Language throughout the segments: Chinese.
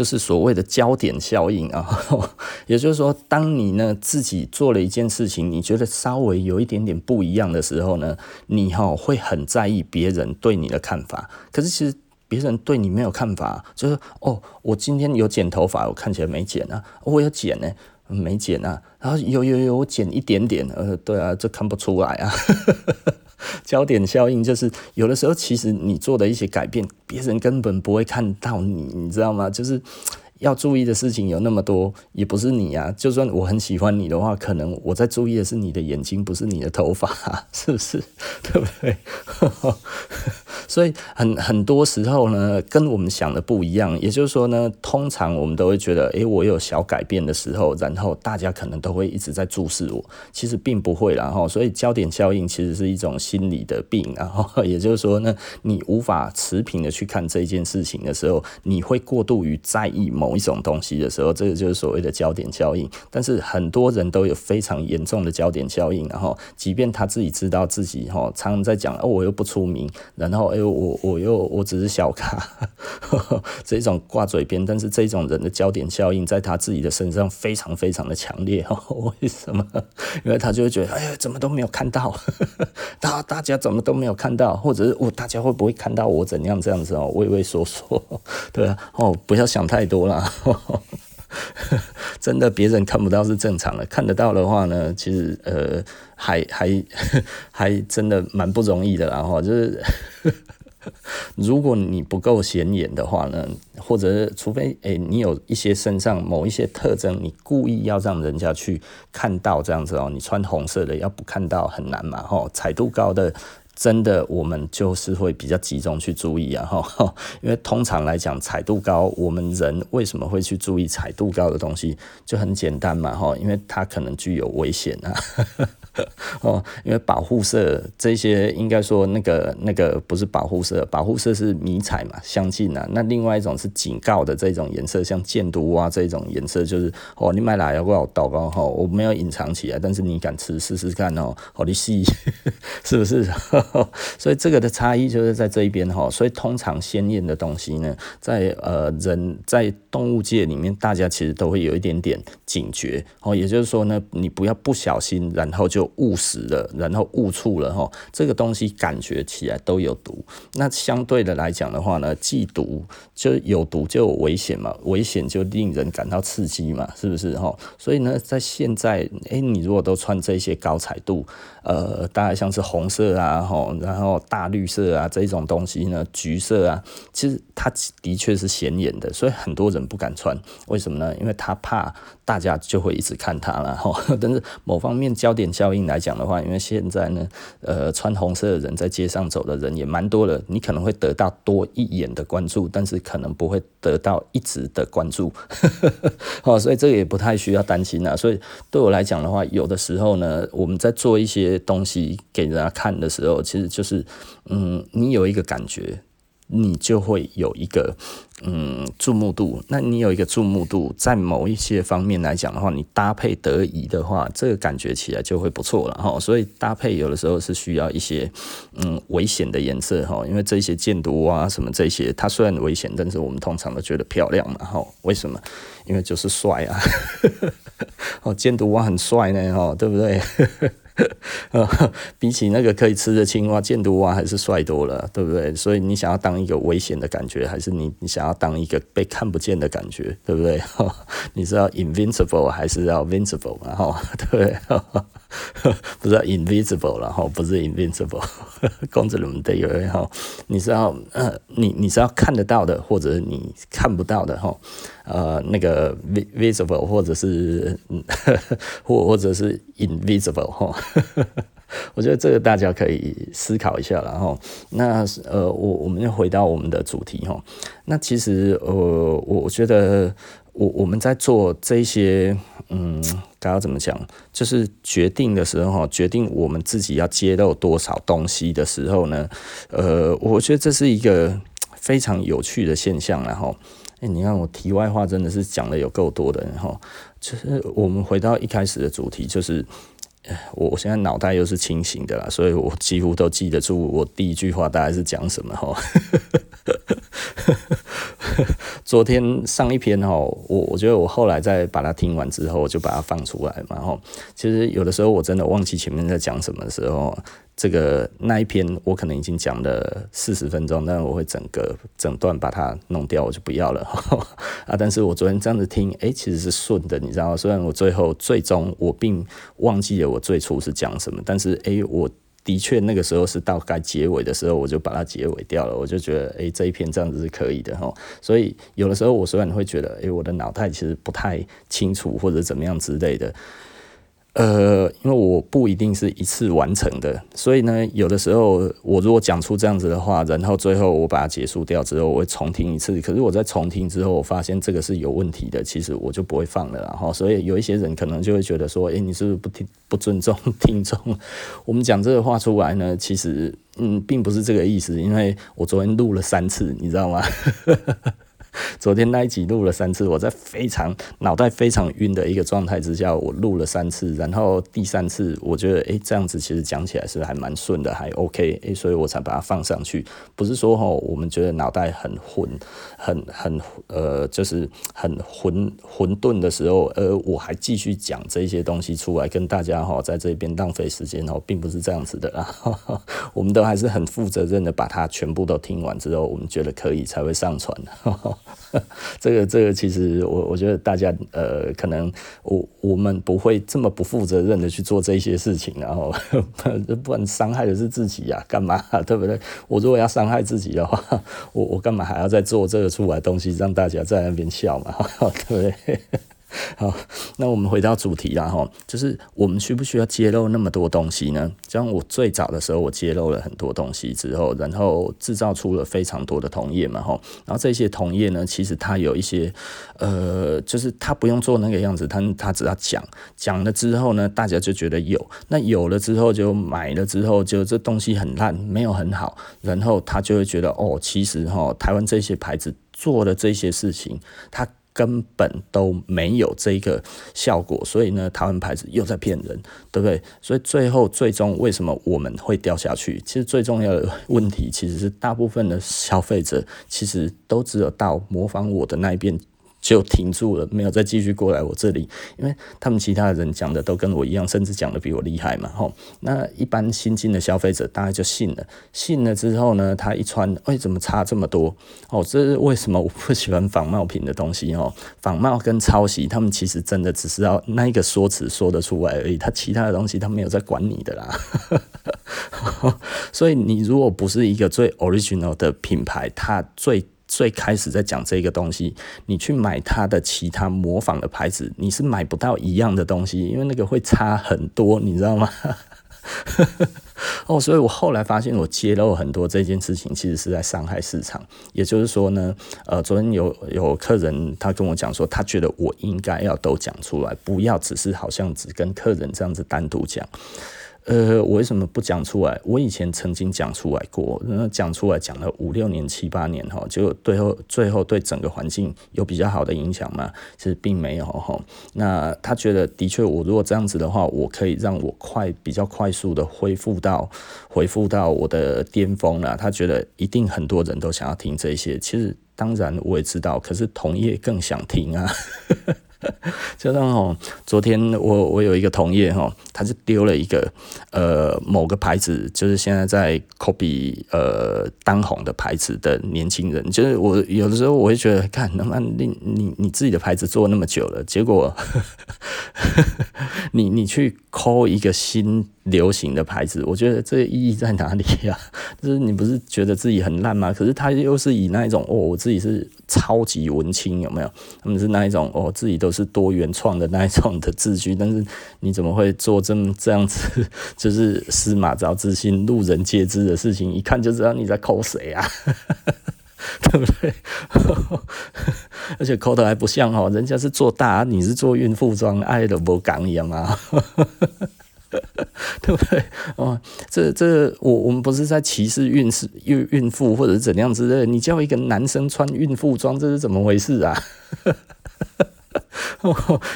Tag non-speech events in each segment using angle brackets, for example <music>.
就是所谓的焦点效应啊。<laughs> 也就是说，当你呢自己做了一件事情，你觉得稍微有一点点不一样的时候呢，你哈会很在意别人对你的看法。可是其实别人对你没有看法，就是哦，我今天有剪头发，我看起来没剪啊，我有剪呢。没剪啊，然后有有有，我剪一点点，呃，对啊，这看不出来啊。<laughs> 焦点效应就是有的时候，其实你做的一些改变，别人根本不会看到你，你知道吗？就是。要注意的事情有那么多，也不是你啊。就算我很喜欢你的话，可能我在注意的是你的眼睛，不是你的头发，是不是？<laughs> 对不对？<laughs> 所以很很多时候呢，跟我们想的不一样。也就是说呢，通常我们都会觉得，诶，我有小改变的时候，然后大家可能都会一直在注视我。其实并不会，然后所以焦点效应其实是一种心理的病。<laughs> 然后也就是说呢，你无法持平的去看这件事情的时候，你会过度于在意某。某一种东西的时候，这个就是所谓的焦点效应。但是很多人都有非常严重的焦点效应，然后即便他自己知道自己哈，常常在讲哦，我又不出名，然后哎，我我又我只是小咖，呵 <laughs> 呵这种挂嘴边。但是这种人的焦点效应在他自己的身上非常非常的强烈。为什么？因为他就会觉得，哎呀，怎么都没有看到，<laughs> 大大家怎么都没有看到，或者是我大家会不会看到我怎样这样子哦，畏畏缩缩，对啊，哦，不要想太多了。<laughs> 真的，别人看不到是正常的，看得到的话呢，其实呃，还还 <laughs> 还真的蛮不容易的。然后就是，<laughs> 如果你不够显眼的话呢，或者除非诶，你有一些身上某一些特征，你故意要让人家去看到这样子哦，你穿红色的要不看到很难嘛，吼，彩度高的。真的，我们就是会比较集中去注意啊，哈，<laughs> 因为通常来讲，彩度高，我们人为什么会去注意彩度高的东西，就很简单嘛，哈，因为它可能具有危险啊。<laughs> 哦，因为保护色这些应该说那个那个不是保护色，保护色是迷彩嘛，相近啊。那另外一种是警告的这种颜色，像箭毒蛙这种颜色，就是哦，你买来要不要祷告哈？我没有隐藏起来，但是你敢吃试试看哦，好你试，是不是？<laughs> 所以这个的差异就是在这一边哈。所以通常鲜艳的东西呢，在呃人在动物界里面，大家其实都会有一点点警觉哦。也就是说呢，你不要不小心，然后就。就误食了，然后误触了哈，这个东西感觉起来都有毒。那相对的来讲的话呢，既毒就有毒就有危险嘛，危险就令人感到刺激嘛，是不是哈？所以呢，在现在，哎，你如果都穿这些高彩度，呃，大概像是红色啊，吼，然后大绿色啊这种东西呢，橘色啊，其实它的确是显眼的，所以很多人不敢穿。为什么呢？因为他怕大家就会一直看他了哈。<laughs> 但是某方面焦点效应来讲的话，因为现在呢，呃，穿红色的人在街上走的人也蛮多的，你可能会得到多一眼的关注，但是可能不会得到一直的关注，<laughs> 哦，所以这个也不太需要担心啊。所以对我来讲的话，有的时候呢，我们在做一些些东西给人家看的时候，其实就是，嗯，你有一个感觉。你就会有一个嗯注目度，那你有一个注目度，在某一些方面来讲的话，你搭配得宜的话，这个感觉起来就会不错了哈。所以搭配有的时候是需要一些嗯危险的颜色哈，因为这些箭毒啊什么这些，它虽然危险，但是我们通常都觉得漂亮嘛哈。为什么？因为就是帅啊，<laughs> 哦箭毒蛙很帅呢哈，对不对？<laughs> 比起那个可以吃的青蛙，箭毒蛙还是帅多了，对不对？所以你想要当一个危险的感觉，还是你你想要当一个被看不见的感觉，对不对？<laughs> 你是要 invincible 还是要 vincible 嘛？哈，对，不 <laughs> 不是 invisible 了哈，不是 invisible。<laughs> 公子们对，哈，你是要呃，你你是要看得到的，或者你看不到的哈。呃，那个 visible 或者是 <laughs> 或或者是 invisible 哈，我觉得这个大家可以思考一下了哈。那呃，我我们就回到我们的主题哈。那其实呃，我我觉得我我们在做这些嗯，该要怎么讲，就是决定的时候哈，决定我们自己要揭露多少东西的时候呢，呃，我觉得这是一个非常有趣的现象然后。哎、你看我题外话真的是讲的有够多的哈，其实我们回到一开始的主题，就是我现在脑袋又是清醒的啦，所以我几乎都记得住我第一句话大概是讲什么哈。<laughs> 昨天上一篇哦，我我觉得我后来再把它听完之后，我就把它放出来嘛。然后其实有的时候我真的忘记前面在讲什么的时候，这个那一篇我可能已经讲了四十分钟，但我会整个整段把它弄掉，我就不要了 <laughs> 啊。但是我昨天这样子听，哎，其实是顺的，你知道吗？虽然我最后最终我并忘记了我最初是讲什么，但是哎我。的确，那个时候是到该结尾的时候，我就把它结尾掉了。我就觉得，哎，这一篇这样子是可以的哈。所以有的时候，我虽然会觉得，哎，我的脑袋其实不太清楚或者怎么样之类的。呃，因为我不一定是一次完成的，所以呢，有的时候我如果讲出这样子的话，然后最后我把它结束掉之后，我会重听一次。可是我在重听之后，我发现这个是有问题的，其实我就不会放了。然后，所以有一些人可能就会觉得说，诶，你是不是不听不尊重听众？我们讲这个话出来呢，其实嗯，并不是这个意思，因为我昨天录了三次，你知道吗？<laughs> 昨天那一集录了三次，我在非常脑袋非常晕的一个状态之下，我录了三次，然后第三次我觉得，诶、这样子其实讲起来是还蛮顺的，还 OK，诶、欸，所以我才把它放上去。不是说齁，我们觉得脑袋很混，很很呃，就是很混混沌的时候，而我还继续讲这些东西出来跟大家齁，在这边浪费时间哦，并不是这样子的啦。<laughs> 我们都还是很负责任的，把它全部都听完之后，我们觉得可以才会上传。<laughs> 这个这个其实我我觉得大家呃可能我我们不会这么不负责任的去做这些事情，然后 <laughs> 不然伤害的是自己呀，干嘛对不对？我如果要伤害自己的话，我我干嘛还要再做这个出来的东西让大家在那边笑嘛，<laughs> 对不对？好，那我们回到主题啦哈，就是我们需不需要揭露那么多东西呢？像我最早的时候，我揭露了很多东西之后，然后制造出了非常多的同业嘛哈，然后这些同业呢，其实它有一些呃，就是他不用做那个样子，他他只要讲讲了之后呢，大家就觉得有，那有了之后就买了之后，就这东西很烂，没有很好，然后他就会觉得哦，其实哈，台湾这些牌子做的这些事情，他。根本都没有这一个效果，所以呢，台湾牌子又在骗人，对不对？所以最后最终为什么我们会掉下去？其实最重要的问题其实是大部分的消费者其实都只有到模仿我的那一边。就停住了，没有再继续过来我这里，因为他们其他的人讲的都跟我一样，甚至讲的比我厉害嘛，吼。那一般新进的消费者大概就信了，信了之后呢，他一穿，哎，怎么差这么多？哦，这是为什么我不喜欢仿冒品的东西？哦，仿冒跟抄袭，他们其实真的只是要那一个说辞说得出来而已，他其他的东西他没有在管你的啦。<laughs> 所以你如果不是一个最 original 的品牌，它最最开始在讲这个东西，你去买它的其他模仿的牌子，你是买不到一样的东西，因为那个会差很多，你知道吗？<laughs> 哦，所以我后来发现，我揭露很多这件事情，其实是在伤害市场。也就是说呢，呃，昨天有有客人他跟我讲说，他觉得我应该要都讲出来，不要只是好像只跟客人这样子单独讲。呃，我为什么不讲出来？我以前曾经讲出来过，那讲出来讲了五六年、七八年哈，结果最后最后对整个环境有比较好的影响吗？其实并没有哈。那他觉得的确，我如果这样子的话，我可以让我快比较快速的恢复到恢复到我的巅峰了。他觉得一定很多人都想要听这些，其实当然我也知道，可是同业更想听啊。<laughs> 就像哦，昨天我我有一个同业哈，他就丢了一个呃某个牌子，就是现在在 copy 呃当红的牌子的年轻人，就是我有的时候我会觉得，看，那么你你你自己的牌子做那么久了，结果 <laughs> 你你去抠一个新。流行的牌子，我觉得这意义在哪里呀？<laughs> 就是你不是觉得自己很烂吗？可是他又是以那一种哦，我自己是超级文青，有没有？他们是那一种哦，自己都是多元创的那一种的字句，但是你怎么会做这么这样子？<laughs> 就是司马昭之心，路人皆知的事情，一看就知道你在抠谁啊，<laughs> 对不对？而且抠的还不像哦，人家是做大，你是做孕妇装，爱的不讲一样吗？<laughs> 对不对？哦，这这我我们不是在歧视孕妇孕孕妇或者是怎样之类的。你叫一个男生穿孕妇装，这是怎么回事啊？<laughs>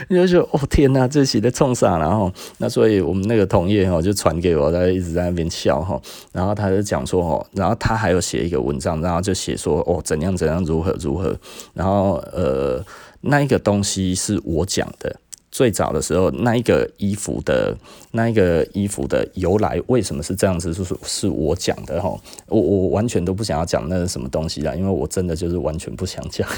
你就觉得哦天哪，这写的冲啥？然后那所以我们那个同业哈就传给我，他一直在那边笑哈，然后他就讲说哦，然后他还有写一个文章，然后就写说哦怎样怎样如何如何，然后呃那一个东西是我讲的。最早的时候，那一个衣服的那一个衣服的由来，为什么是这样子？就是是我讲的哈，我我完全都不想要讲那是什么东西啦，因为我真的就是完全不想讲。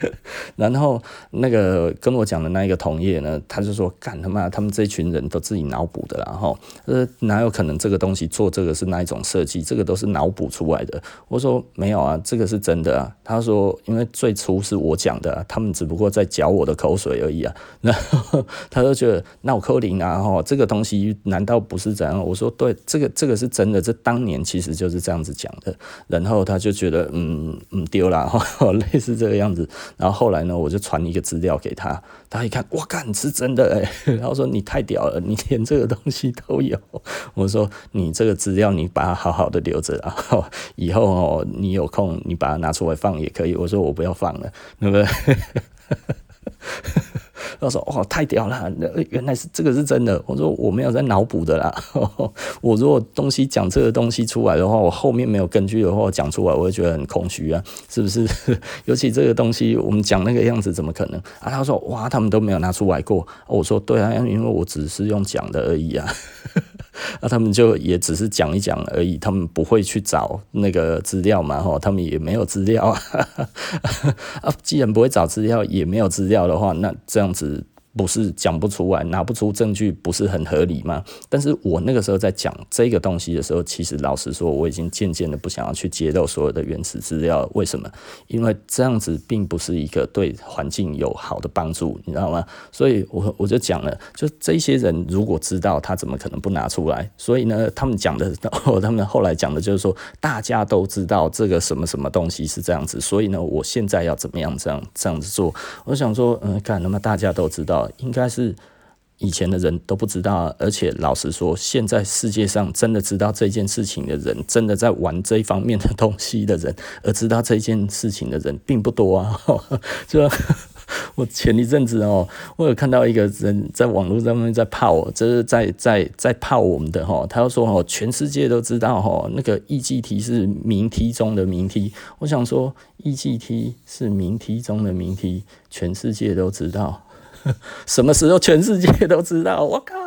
<laughs> 然后那个跟我讲的那一个同业呢，他就说：“干他妈，他们这群人都自己脑补的啦，哈，呃，哪有可能这个东西做这个是那一种设计？这个都是脑补出来的。”我说：“没有啊，这个是真的啊。”他说：“因为最初是我讲的，他们只不过在嚼我的口水而已啊。<laughs> ”然后他就觉得闹扣零啊，哈，这个东西难道不是这样？我说：“对，这个这个是真的，这当年其实就是这样子讲的。”然后他就觉得嗯嗯丢了，哈，<laughs> 类似这个样子。然后后来呢，我就传一个资料给他，他一看，哇，干是真的哎！<laughs> 然后说你太屌了，你连这个东西都有。<laughs> 我说你这个资料你把它好好的留着，然后以后哦，你有空你把它拿出来放也可以。我说我不要放了，对不对？<laughs> 他说：“哦，太屌了！原来是这个是真的。”我说：“我没有在脑补的啦。<laughs> 我如果东西讲这个东西出来的话，我后面没有根据的话，我讲出来我会觉得很空虚啊，是不是？<laughs> 尤其这个东西我们讲那个样子，怎么可能啊？”他说：“哇，他们都没有拿出来过。”我说：“对啊，因为我只是用讲的而已啊。”那 <laughs> 他们就也只是讲一讲而已，他们不会去找那个资料嘛？哈，他们也没有资料啊。<laughs> 啊，既然不会找资料，也没有资料的话，那这样子。不是讲不出来，拿不出证据，不是很合理吗？但是我那个时候在讲这个东西的时候，其实老实说，我已经渐渐的不想要去揭露所有的原始资料。为什么？因为这样子并不是一个对环境有好的帮助，你知道吗？所以我我就讲了，就这些人如果知道，他怎么可能不拿出来？所以呢，他们讲的，他们后来讲的就是说，大家都知道这个什么什么东西是这样子，所以呢，我现在要怎么样这样这样子做？我想说，嗯，看，那么大家都知道。应该是以前的人都不知道，而且老实说，现在世界上真的知道这件事情的人，真的在玩这一方面的东西的人，而知道这件事情的人并不多啊。<laughs> 就我前一阵子哦，我有看到一个人在网络上面在泡，就是在在在泡我们的哈，他说哦，全世界都知道哈，那个 E G T 是明梯中的明梯。我想说，，E G T 是明梯中的明梯，全世界都知道。<laughs> 什么时候全世界都知道？我靠！<laughs>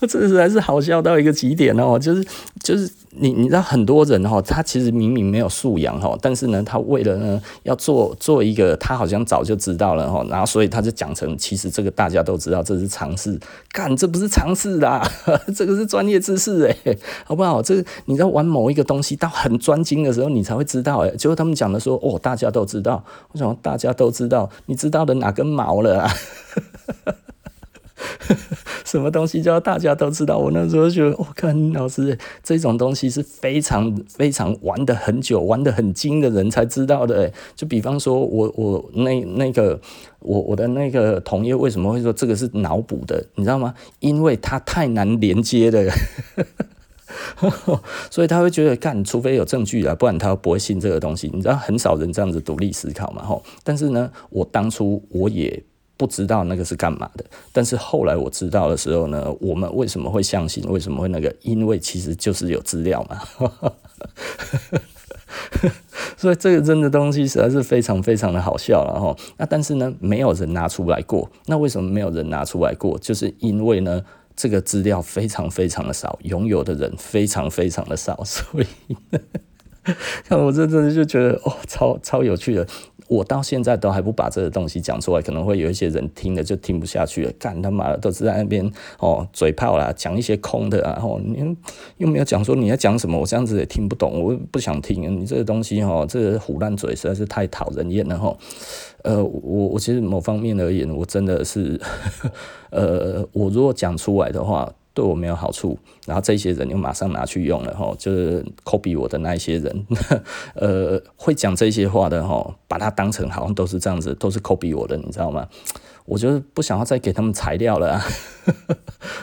我 <laughs> 这实在是好笑到一个极点哦，就是就是你你知道很多人哈，他其实明明没有素养哈，但是呢，他为了呢要做做一个他好像早就知道了哈，然后所以他就讲成其实这个大家都知道这是常识，干这不是常识啦，<laughs> 这个是专业知识诶，好不好？这你在玩某一个东西到很专精的时候，你才会知道诶，结果他们讲的说哦，大家都知道，我想大家都知道，你知道的哪根毛了啊？<laughs> 什么东西叫大家都知道？我那时候觉得，我看老师这种东西是非常非常玩得很久、玩得很精的人才知道的。就比方说我我那那个我我的那个同业为什么会说这个是脑补的？你知道吗？因为它太难连接了，<laughs> 所以他会觉得干，除非有证据啊，不然他不会信这个东西。你知道很少人这样子独立思考嘛？吼，但是呢，我当初我也。不知道那个是干嘛的，但是后来我知道的时候呢，我们为什么会相信？为什么会那个？因为其实就是有资料嘛。<laughs> 所以这个真的东西实在是非常非常的好笑了哈。那但是呢，没有人拿出来过。那为什么没有人拿出来过？就是因为呢，这个资料非常非常的少，拥有的人非常非常的少。所以，<laughs> 看我这真的就觉得哦，超超有趣的。我到现在都还不把这个东西讲出来，可能会有一些人听了就听不下去了。干他妈的，都是在那边哦嘴炮啦，讲一些空的啊。哦，你又没有讲说你要讲什么，我这样子也听不懂，我不想听。你这个东西哦，这个唬烂嘴实在是太讨人厌了哈。呃，我我其实某方面而言，我真的是，<laughs> 呃，我如果讲出来的话。对我没有好处，然后这些人又马上拿去用了哈，就是 copy 我的那一些人，<laughs> 呃，会讲这些话的哈，把它当成好像都是这样子，都是 copy 我的，你知道吗？我就是不想要再给他们材料了啊。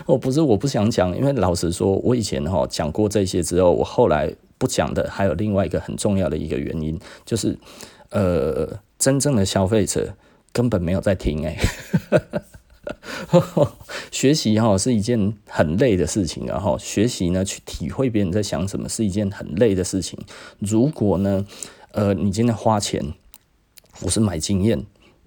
我 <laughs> 不是我不想讲，因为老实说，我以前哈讲过这些之后，我后来不讲的还有另外一个很重要的一个原因，就是呃。真正的消费者根本没有在听哎。<laughs> 学习哈是一件很累的事情，然后学习呢去体会别人在想什么是一件很累的事情。如果呢，呃，你今天花钱，我是买经验，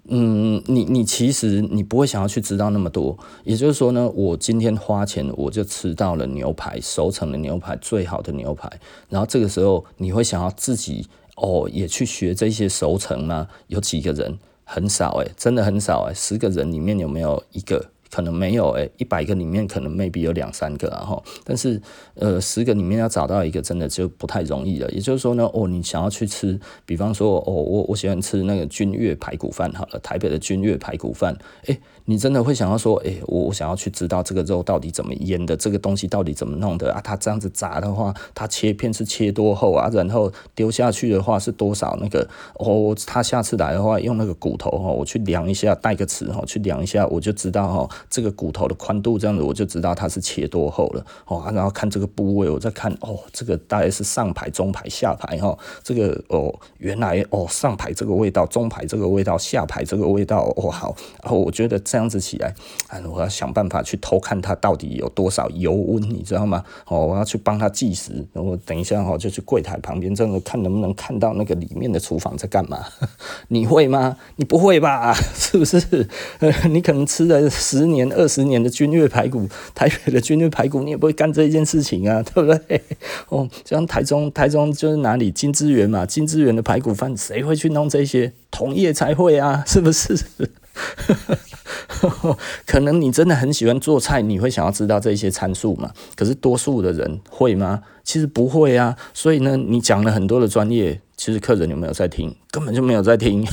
嗯，你你其实你不会想要去知道那么多。也就是说呢，我今天花钱我就吃到了牛排，熟成的牛排，最好的牛排。然后这个时候你会想要自己哦也去学这些熟成吗？有几个人？很少诶，真的很少诶，十个人里面有没有一个？可能没有诶，一百个里面可能 maybe 有两三个，然后，但是呃，十个里面要找到一个真的就不太容易了。也就是说呢，哦，你想要去吃，比方说，哦，我我喜欢吃那个君悦排骨饭，好了，台北的君悦排骨饭，诶，你真的会想要说，诶，我我想要去知道这个肉到底怎么腌的，这个东西到底怎么弄的啊？它这样子炸的话，它切片是切多厚啊？然后丢下去的话是多少那个？哦，他下次来的话用那个骨头哈，我去量一下，带个尺哈，去量一下，我就知道哈。这个骨头的宽度这样子，我就知道它是切多厚了哦。然后看这个部位，我再看哦，这个大概是上排、中排、下排哈。这个哦，原来哦，上排这个味道，中排这个味道，下排这个味道哦好。然后我觉得这样子起来，啊，我要想办法去偷看它到底有多少油温，你知道吗？哦，我要去帮他计时。然后等一下哦，就去柜台旁边这样子看能不能看到那个里面的厨房在干嘛？<laughs> 你会吗？你不会吧？<laughs> 是不是？<laughs> 你可能吃了十年。年二十年的君乐排骨，<laughs> 台北的君乐排骨，你也不会干这一件事情啊，<laughs> 对不对？<laughs> 哦，像台中，台中就是哪里金资源嘛，金资源的排骨饭，谁会去弄这些？同业才会啊，是不是？可能你真的很喜欢做菜，你会想要知道这些参数嘛？可是多数的人会吗？其实不会啊。所以呢，你讲了很多的专业，其实客人有没有在听？根本就没有在听。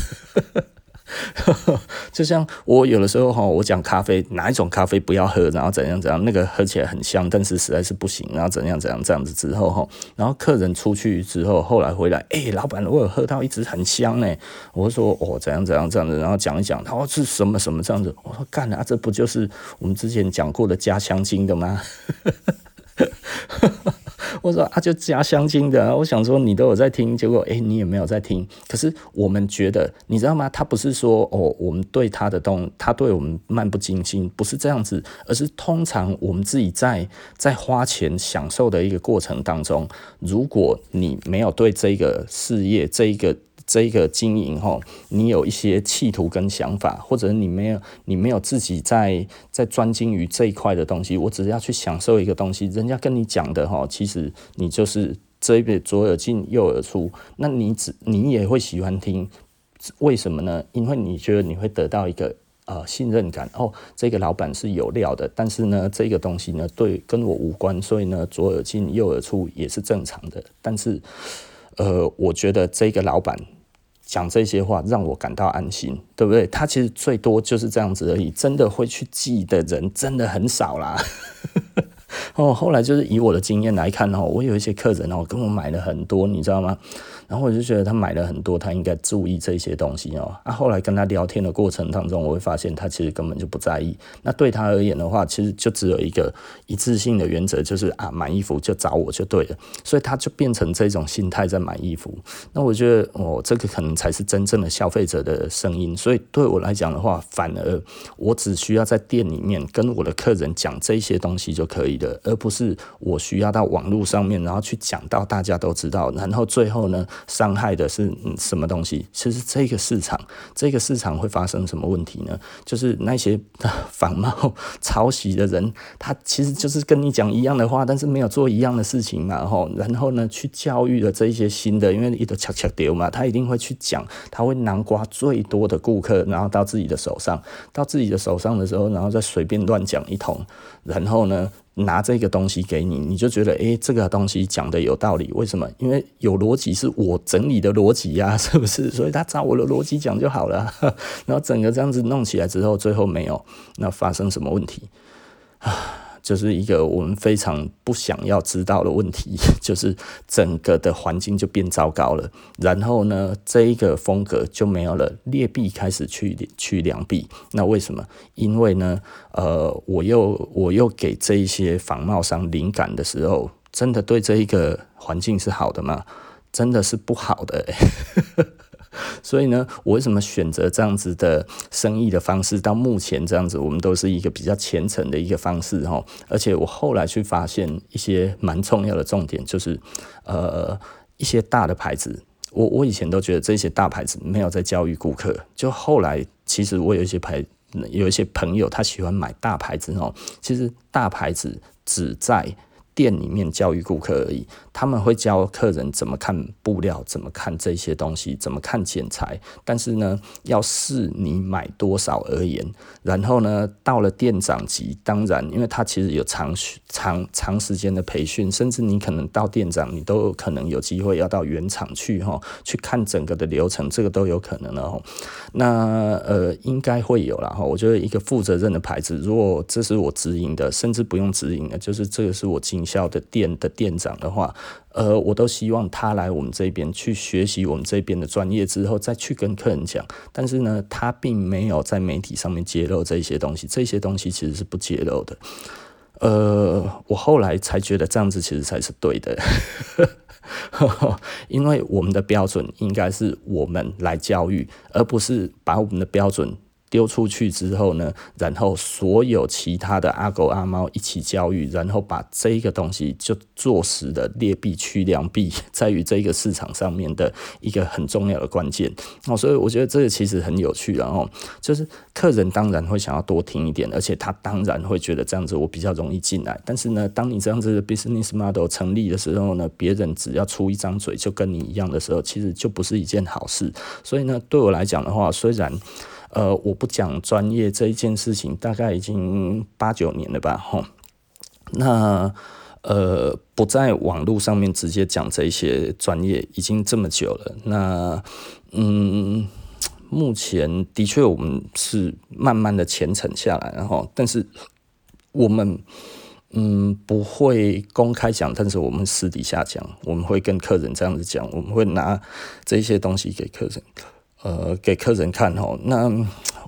<laughs> 就像我有的时候哈，我讲咖啡哪一种咖啡不要喝，然后怎样怎样，那个喝起来很香，但是实在是不行，然后怎样怎样这样子之后哈，然后客人出去之后，后来回来，哎、老板，我有喝到一直很香呢。我说哦，怎样怎样这样子，然后讲一讲，他说是什么什么这样子，我说干啊，这不就是我们之前讲过的加香精的吗？<laughs> 我说啊，就加香精的。我想说你都有在听，结果哎、你也没有在听。可是我们觉得，你知道吗？他不是说哦，我们对他的东，他对我们漫不经心，不是这样子，而是通常我们自己在在花钱享受的一个过程当中，如果你没有对这个事业这一个。这个经营哈，你有一些企图跟想法，或者你没有，你没有自己在在专精于这一块的东西，我只是要去享受一个东西，人家跟你讲的哈，其实你就是这一边左耳进右耳出，那你只你也会喜欢听，为什么呢？因为你觉得你会得到一个呃信任感哦，这个老板是有料的，但是呢，这个东西呢对跟我无关，所以呢左耳进右耳出也是正常的，但是。呃，我觉得这个老板讲这些话让我感到安心，对不对？他其实最多就是这样子而已，真的会去记的人真的很少啦。<laughs> 哦，后来就是以我的经验来看哦，我有一些客人哦，跟我买了很多，你知道吗？然后我就觉得他买了很多，他应该注意这些东西哦。啊，后来跟他聊天的过程当中，我会发现他其实根本就不在意。那对他而言的话，其实就只有一个一致性的原则，就是啊，买衣服就找我就对了。所以他就变成这种心态在买衣服。那我觉得哦，这个可能才是真正的消费者的声音。所以对我来讲的话，反而我只需要在店里面跟我的客人讲这些东西就可以了，而不是我需要到网络上面，然后去讲到大家都知道，然后最后呢，伤害的是什么东西？其实这个市场，这个市场会发生什么问题呢？就是那些 <laughs> 仿冒、抄袭的人，他其实就是跟你讲一样的话，但是没有做一样的事情嘛，吼。然后呢，去教育了这一些新的，因为一直恰恰丢嘛，他一定会去讲，他会南瓜最多的顾客，然后到自己的手上，到自己的手上的时候，然后再随便乱讲一通，然后呢，拿这个东西给你，你就觉得，诶，这个东西讲的有道理，为什么？因为有逻辑是我整理的逻辑呀，<laughs> 是不是？所以他照我的逻辑讲就好了。<laughs> 然后整个这样子弄起来之后，最后没有，那发生什么问题啊？就是一个我们非常不想要知道的问题，<laughs> 就是整个的环境就变糟糕了。然后呢，这一个风格就没有了，劣币开始去去良币。那为什么？因为呢，呃，我又我又给这一些仿冒商灵感的时候，真的对这一个环境是好的吗？真的是不好的欸。<laughs> <laughs> 所以呢，我为什么选择这样子的生意的方式？到目前这样子，我们都是一个比较虔诚的一个方式哈。而且我后来去发现一些蛮重要的重点，就是呃一些大的牌子，我我以前都觉得这些大牌子没有在教育顾客，就后来其实我有一些牌，有一些朋友他喜欢买大牌子哦，其实大牌子只在。店里面教育顾客而已，他们会教客人怎么看布料，怎么看这些东西，怎么看剪裁。但是呢，要视你买多少而言。然后呢，到了店长级，当然，因为他其实有长长长时间的培训，甚至你可能到店长，你都有可能有机会要到原厂去哈，去看整个的流程，这个都有可能的哈。那呃，应该会有了哈。我觉得一个负责任的牌子，如果这是我直营的，甚至不用直营的，就是这个是我经。销的店的店长的话，呃，我都希望他来我们这边去学习我们这边的专业之后，再去跟客人讲。但是呢，他并没有在媒体上面揭露这些东西，这些东西其实是不揭露的。呃，我后来才觉得这样子其实才是对的，<laughs> 因为我们的标准应该是我们来教育，而不是把我们的标准。丢出去之后呢，然后所有其他的阿狗阿猫一起教育，然后把这个东西就做实的劣币驱良币，在于这个市场上面的一个很重要的关键哦，所以我觉得这个其实很有趣，然后就是客人当然会想要多听一点，而且他当然会觉得这样子我比较容易进来。但是呢，当你这样子的 business model 成立的时候呢，别人只要出一张嘴就跟你一样的时候，其实就不是一件好事。所以呢，对我来讲的话，虽然。呃，我不讲专业这一件事情，大概已经八九年了吧，吼。那呃，不在网络上面直接讲这些专业，已经这么久了。那嗯，目前的确我们是慢慢的虔诚下来，然后，但是我们嗯不会公开讲，但是我们私底下讲，我们会跟客人这样子讲，我们会拿这些东西给客人。呃，给客人看哦，那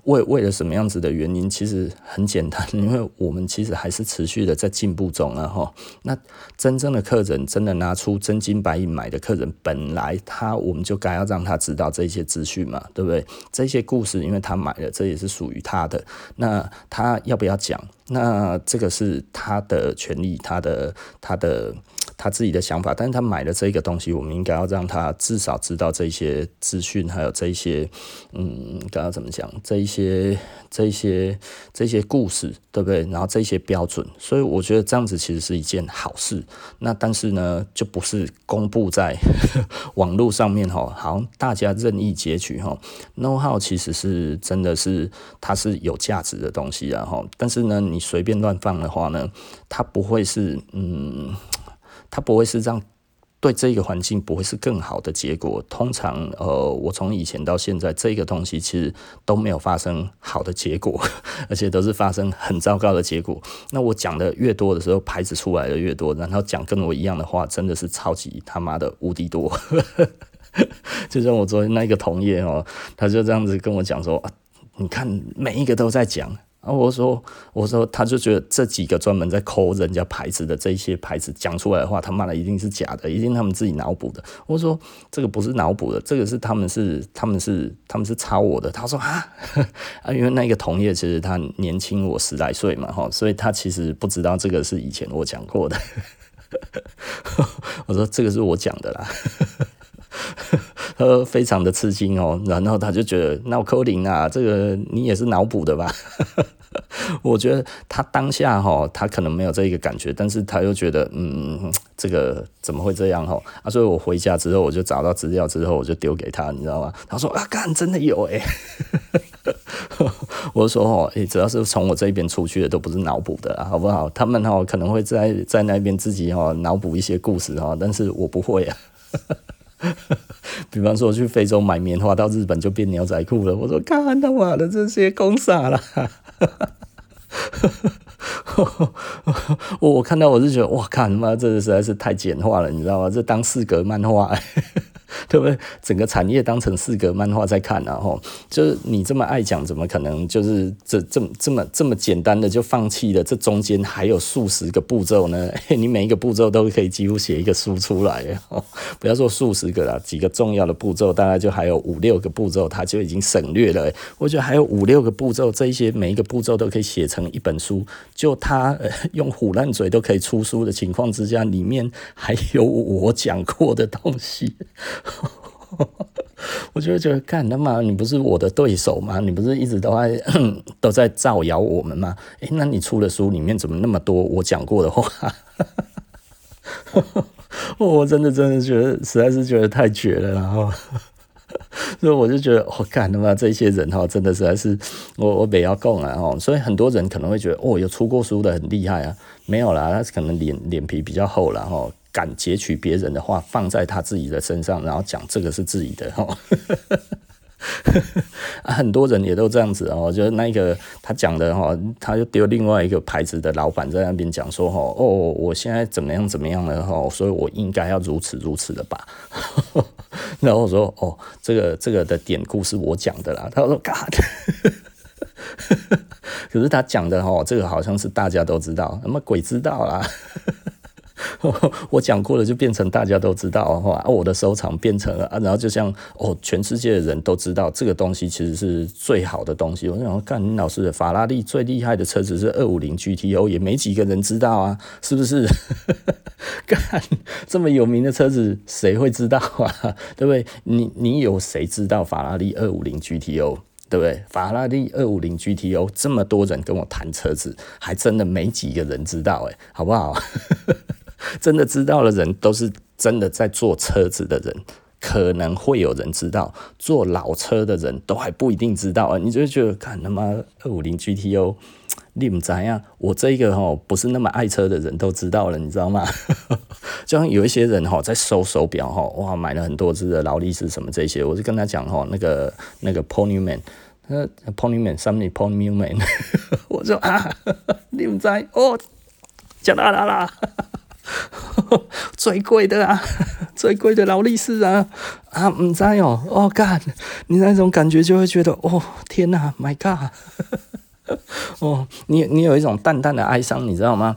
为为了什么样子的原因？其实很简单，<laughs> 因为我们其实还是持续的在进步中啊哈。那真正的客人，真的拿出真金白银买的客人，本来他我们就该要让他知道这些资讯嘛，对不对？这些故事，因为他买了，这也是属于他的。那他要不要讲？那这个是他的权利，他的他的。他自己的想法，但是他买了这个东西，我们应该要让他至少知道这些资讯，还有这一些，嗯，该要怎么讲？这一些、这一些、这些故事，对不对？然后这些标准，所以我觉得这样子其实是一件好事。那但是呢，就不是公布在 <laughs> 网络上面哈，好像大家任意截取哈。know-how 其实是真的是它是有价值的东西啊哈，但是呢，你随便乱放的话呢，它不会是嗯。它不会是这样，对这个环境不会是更好的结果。通常，呃，我从以前到现在，这个东西其实都没有发生好的结果，<laughs> 而且都是发生很糟糕的结果。那我讲的越多的时候，牌子出来的越多，然后讲跟我一样的话，真的是超级他妈的无敌多。<laughs> 就像我昨天那个同业哦，他就这样子跟我讲说，你看每一个都在讲。然后我说，我说，他就觉得这几个专门在抠人家牌子的这些牌子讲出来的话，他妈的一定是假的，一定他们自己脑补的。我说这个不是脑补的，这个是他们是他们是他们是抄我的。他说啊，<laughs> 啊，因为那个同业其实他年轻我十来岁嘛，哈，所以他其实不知道这个是以前我讲过的。<laughs> 我说这个是我讲的啦。<laughs> 他非常的吃惊哦，然后他就觉得那我扣零啊，这个你也是脑补的吧？<laughs> 我觉得他当下哈，他可能没有这一个感觉，但是他又觉得嗯，这个怎么会这样哈？啊，所以我回家之后，我就找到资料之后，我就丢给他，你知道吗？他说啊，干真的有哎，<laughs> 我说哦，只要是从我这边出去的，都不是脑补的，好不好？他们哈可能会在在那边自己哈脑补一些故事哈，但是我不会啊。<laughs> 比方说去非洲买棉花，到日本就变牛仔裤了。我说看他妈的这些公傻了。<laughs> 我我看到我是觉得哇，看他妈这实在是太简化了，你知道吗？这当四格漫画。<laughs> 对不对？整个产业当成四格漫画在看，然后就是你这么爱讲，怎么可能就是这这么这么这么简单的就放弃了？这中间还有数十个步骤呢，<laughs> 你每一个步骤都可以几乎写一个书出来哦。不要说数十个了，几个重要的步骤，大概就还有五六个步骤，它就已经省略了。我觉得还有五六个步骤，这些每一个步骤都可以写成一本书。就他、用虎烂嘴都可以出书的情况之下，里面还有我讲过的东西。<laughs> 我就会觉得，干他妈，你不是我的对手吗？你不是一直都在 <coughs> 都在造谣我们吗？诶，那你出的书里面怎么那么多我讲过的话？<laughs> 我真的真的觉得，实在是觉得太绝了。然后，<laughs> 所以我就觉得，我干他妈这些人哈，真的实在是我我不要讲了哈。所以很多人可能会觉得，哦，有出过书的很厉害啊，没有啦，他可能脸脸皮比较厚了哈。敢截取别人的话放在他自己的身上，然后讲这个是自己的哈，<laughs> 很多人也都这样子哦，就是那个他讲的哈，他就丢另外一个牌子的老板在那边讲说哈，哦，我现在怎么样怎么样了哈，所以我应该要如此如此的吧，<laughs> 然后我说哦，这个这个的典故是我讲的啦，他说 God，<laughs> 可是他讲的哈，这个好像是大家都知道，那么鬼知道啦。<laughs> 我讲过了，就变成大家都知道的话，我的收藏变成了啊，然后就像哦，全世界的人都知道这个东西其实是最好的东西。我想说，干你老师的法拉利最厉害的车子是二五零 GTO，也没几个人知道啊，是不是？<laughs> 干这么有名的车子，谁会知道啊？对不对？你你有谁知道法拉利二五零 GTO？对不对？法拉利二五零 GTO，这么多人跟我谈车子，还真的没几个人知道，哎，好不好？<laughs> 真的知道的人，都是真的在做车子的人，可能会有人知道，做老车的人都还不一定知道啊。你就觉得，看他妈二五零 GTO，你们怎样？我这个哈不是那么爱车的人都知道了，你知道吗？<laughs> 就像有一些人哈在收手表哈，哇，买了很多只的劳力士什么这些，我就跟他讲哈，那个那个 Ponyman。呃，Ponyman，什么 Ponyman？我说啊，你们在哦，加啦啦啦，<laughs> 最贵的啊，<laughs> 最贵的劳力士啊，啊，唔知哦，哦，God，，你那种感觉就会觉得，哦，天哪，My God！<laughs> 哦，你你有一种淡淡的哀伤，你知道吗？